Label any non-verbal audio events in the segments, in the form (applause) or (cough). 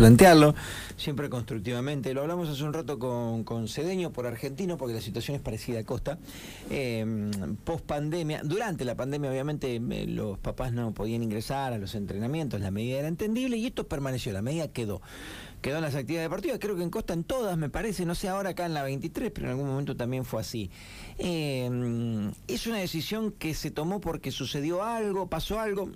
plantearlo, siempre constructivamente. Lo hablamos hace un rato con, con Cedeño por argentino, porque la situación es parecida a Costa. Eh, post pandemia, durante la pandemia, obviamente, los papás no podían ingresar a los entrenamientos, la medida era entendible y esto permaneció, la medida quedó. Quedó en las actividades deportivas, creo que en Costa en todas, me parece, no sé ahora acá en la 23, pero en algún momento también fue así. Eh, es una decisión que se tomó porque sucedió algo, pasó algo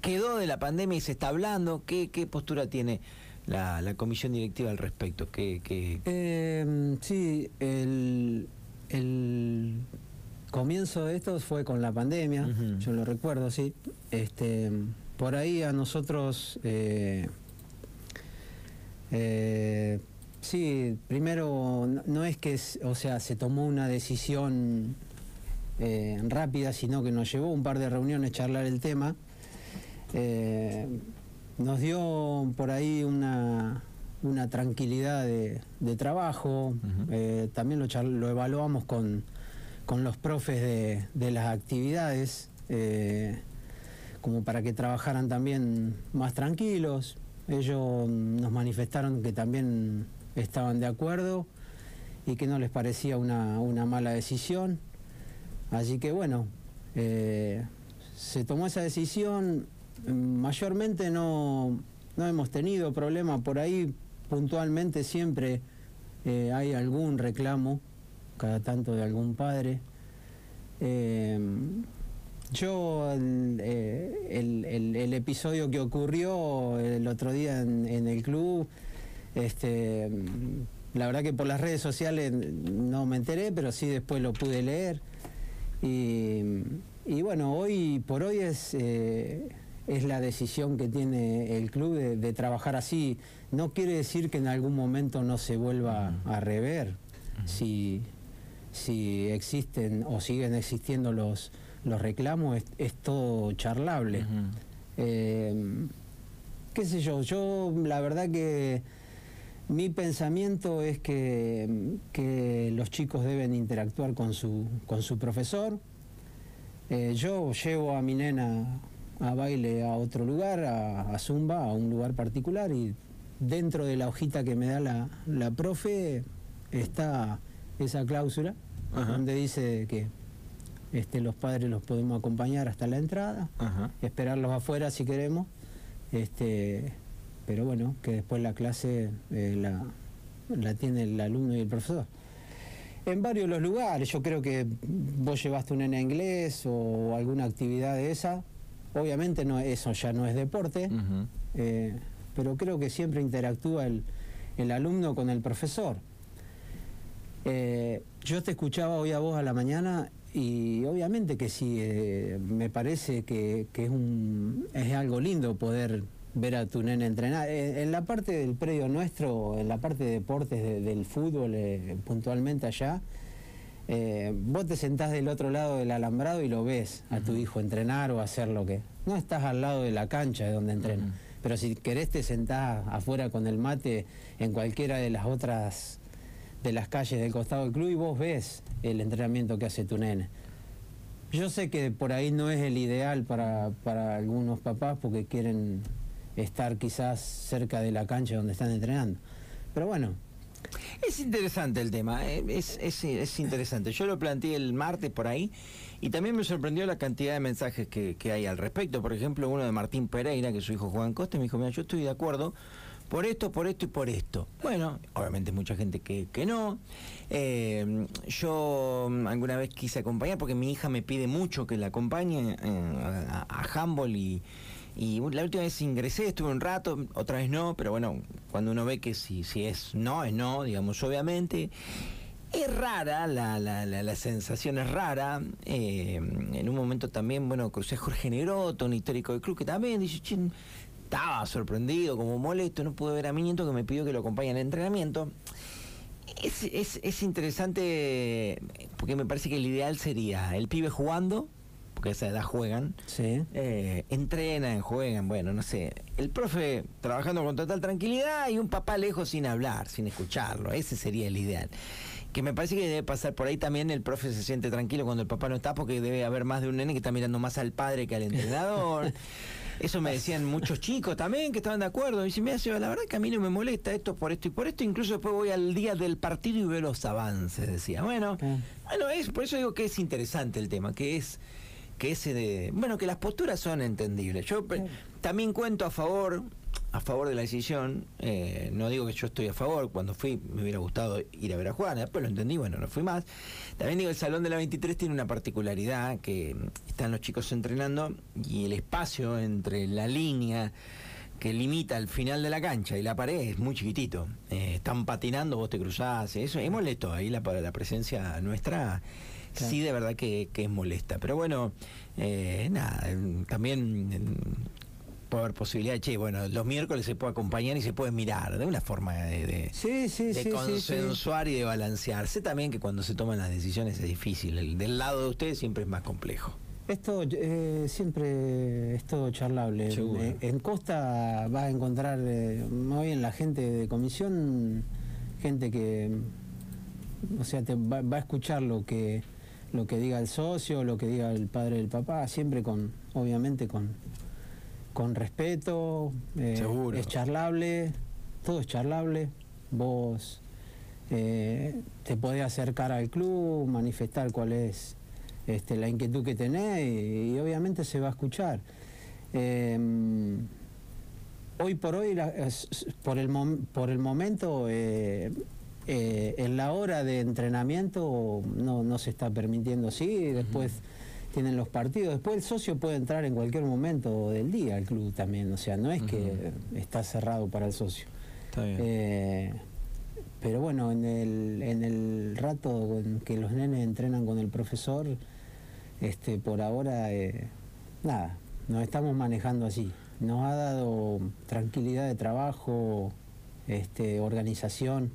quedó de la pandemia y se está hablando? ¿Qué, qué postura tiene la, la, comisión directiva al respecto? ¿Qué, qué... Eh, sí, el, el, comienzo de esto fue con la pandemia, uh -huh. yo lo recuerdo, sí. Este, por ahí a nosotros... Eh, eh, sí, primero no es que, o sea, se tomó una decisión eh, rápida, sino que nos llevó un par de reuniones charlar el tema. Eh, nos dio por ahí una, una tranquilidad de, de trabajo, uh -huh. eh, también lo, lo, evaluamos con, con los profes de, de las actividades, eh, como para que trabajaran también más tranquilos. Ellos nos manifestaron que también estaban de acuerdo y que no les parecía una, una mala decisión. Así que bueno, eh, se tomó esa decisión, mayormente no, no hemos tenido problema por ahí, puntualmente siempre eh, hay algún reclamo, cada tanto de algún padre. Eh, yo, el, eh, el, el, episodio que ocurrió el otro día en, en, el club, este, la verdad que por las redes sociales no me enteré, pero sí después lo pude leer. Y, y bueno, hoy por hoy es eh, es la decisión que tiene el club de, de, trabajar así. No quiere decir que en algún momento no se vuelva a rever si, si existen o siguen existiendo los, los reclamos, es, es todo charlable. Uh -huh. eh, ¿Qué sé yo? Yo la verdad que mi pensamiento es que, que los chicos deben interactuar con su, con su profesor. Eh, yo llevo a mi nena a baile a otro lugar, a, a, Zumba, a un lugar particular y dentro de la hojita que me da la, la profe está esa cláusula Ajá. donde dice que este, los padres los podemos acompañar hasta la entrada, Ajá. esperarlos afuera si queremos, este, pero bueno, que después la clase eh, la, la tiene el alumno y el profesor en varios de los lugares. Yo creo que vos llevaste un nene inglés o alguna actividad de esa, Obviamente no, eso ya no es deporte, uh -huh. eh, pero creo que siempre interactúa el, el alumno con el profesor. Eh, yo te escuchaba hoy a vos a la mañana y obviamente que sí, eh, me parece que, que, es, un, es algo lindo poder ver a tu nene entrenar. En la parte del predio nuestro, en la parte de deportes de, del fútbol, puntualmente allá, eh, vos te sentás del otro lado del alambrado y lo ves a tu hijo entrenar o hacer lo que... No estás al lado de la cancha de donde entrena, uh -huh. pero si querés te sentás afuera con el mate en cualquiera de las otras de las calles del costado del club y vos ves el entrenamiento que hace tu nene. Yo sé que por ahí no es el ideal para, para algunos papás porque quieren estar quizás cerca de la cancha donde están entrenando. Pero bueno, es interesante el tema, eh, es, es, es, interesante. Yo lo planteé el martes por ahí y también me sorprendió la cantidad de mensajes que, hay al respecto. Por ejemplo, uno de Martín Pereira, que su hijo Juan Costa, me dijo, mira, yo estoy de acuerdo por esto, por esto y por esto. Bueno, obviamente mucha gente que, que no. Eh, yo alguna vez quise acompañar porque mi hija me pide mucho que la acompañe eh, a, a Humboldt y y la última vez ingresé, estuve un rato, otra vez no, pero bueno, cuando uno ve que si, si es no, es no, digamos, obviamente. Es rara, la, la, la, la sensación es rara. Eh, en un momento también, bueno, crucé a Jorge Negroto, un histórico del club, que también dice, chin, estaba sorprendido, como molesto, no pude ver a mi nieto que me pidió que lo acompañe en el entrenamiento. Es, es, es interesante porque me parece que el ideal sería el pibe jugando, porque a esa edad juegan, sí. eh, entrenan, juegan, bueno, no sé. El profe trabajando con total tranquilidad y un papá lejos sin hablar, sin escucharlo. Ese sería el ideal. Que me parece que debe pasar por ahí también el profe se siente tranquilo cuando el papá no está porque debe haber más de un nene que está mirando más al padre que al entrenador. (laughs) Eso me decían muchos chicos también que estaban de acuerdo. Y dice, me hace, la verdad que a mí no me molesta esto por esto y por esto. Incluso después voy al día del partido y veo los avances, decía. Bueno, bueno, es, por eso digo que es interesante el tema, que es que ese de, bueno, que las posturas son entendibles. Yo también cuento a favor a favor de la decisión. Eh, no digo que yo estoy a favor. Cuando fui me hubiera gustado ir a ver a Juana. Después lo entendí, bueno, no fui más. También digo, el Salón de la 23 tiene una particularidad que están los chicos entrenando y el espacio entre la línea que limita el final de la cancha y la pared es muy chiquitito. Eh, están patinando, vos te cruzás, eso es molesto. Ahí la, la presencia nuestra sí de verdad que, es molesta. Pero bueno, eh, nada, también puede haber posibilidad che, bueno, los miércoles se puede acompañar y se puede mirar, de una forma de, de, consensuar y de balancearse también que cuando se toman las decisiones es difícil, el del lado de ustedes siempre es más complejo. Esto eh, siempre es todo charlable. Eh, en Costa va a encontrar eh, muy bien la gente de comisión, gente que, o sea, te va, va, a escuchar lo que lo que diga el socio, lo que diga el padre del papá, siempre con, obviamente con con respeto, eh, es charlable, todo es charlable. Vos eh, te podés acercar al club, manifestar cuál es este, la inquietud que tenés y, obviamente se va a escuchar. Em, hoy por hoy, por, el por el momento, eh, en la hora de entrenamiento no, no se está permitiendo, sí, después tienen los partidos. Después el socio puede entrar en cualquier momento del día al club también, o sea, no es que está cerrado para el socio. Está bien. Eh, pero bueno, en el, en el rato en que los nenes entrenan con el profesor, este, por ahora, eh, nada, nos estamos manejando así. Nos ha dado tranquilidad de trabajo, este, organización,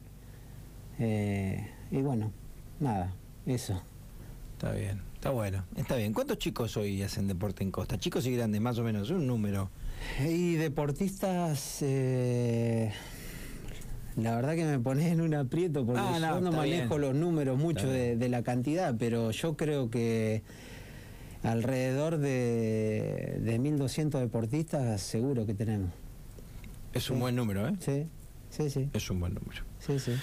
eh, y bueno, nada, eso. Está bien. Está bueno, está bien. ¿Cuántos chicos hoy hacen deporte en Costa? Chicos y grandes, más o menos, un número. Y deportistas, eh, la verdad que me pones en un aprieto porque ah, yo no manejo los números mucho de, la cantidad, pero yo creo que alrededor de, de 1.200 deportistas seguro que tenemos. Es un buen número, ¿eh? Sí, sí, sí. Es un buen número. Sí, sí.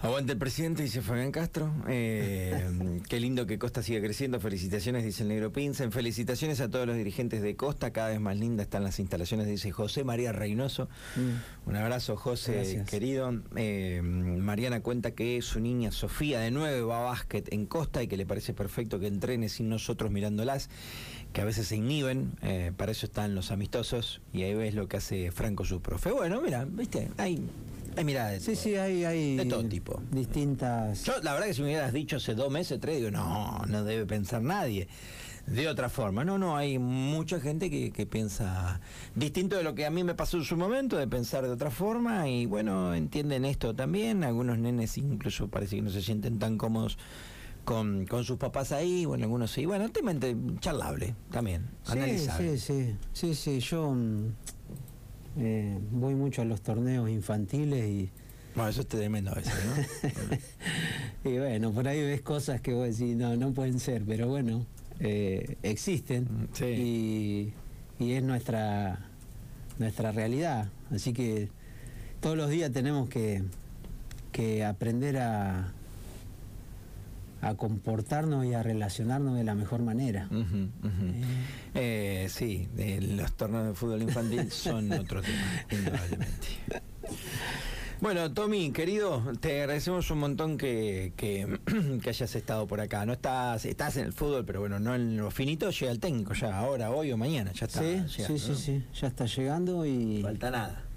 Aguante el presidente, dice Fabián Castro. Eh, qué lindo que Costa siga creciendo. Felicitaciones, dice el negro Pincen. Felicitaciones a todos los dirigentes de Costa. Cada vez más lindas están las instalaciones, dice José María Reynoso. Mm. Un abrazo, José, querido. Eh, Mariana cuenta que su niña Sofía de nuevo va a básquet en Costa y que le parece perfecto que entrene sin nosotros mirándolas, que a veces se inhiben. Eh, para eso están los amistosos. Y ahí ves lo que hace Franco, su profe. Bueno, mira, viste, hay hay miradas de Sí, sí, hay, hay de todo tipo. Distintas. Yo, la verdad que si me hubieras dicho hace dos meses, tres, digo, no, no debe pensar nadie. De otra forma, no, no, hay mucha gente que, que piensa distinto de lo que a mí me pasó en su momento, de pensar de otra forma, y bueno, entienden esto también. Algunos nenes incluso parece que no se sienten tan cómodos con, con, sus papás ahí, bueno, algunos sí. Bueno, tema charlable también, sí, Sí, sí, sí, sí, yo mm, eh, voy mucho a los torneos infantiles y... Bueno, eso es tremendo a veces, ¿no? (laughs) y bueno, por ahí ves cosas que vos decís, no, no pueden ser, pero bueno, eh, existen mm, y, y, es nuestra, nuestra realidad. Así que todos los días tenemos que, que aprender a, a comportarnos y a relacionarnos de la mejor manera. Eh, sí, los torneos de fútbol infantil (laughs) son otro tema, indudablemente. Bueno, Tommy, querido, te agradecemos un montón que, (clears throat) que, hayas estado por acá. No estás, estás en el fútbol, pero bueno, no en lo finito, llega el técnico ya, ahora, hoy o mañana, ya está. Sí, sí, sí, sí, ya está llegando y. Falta nada.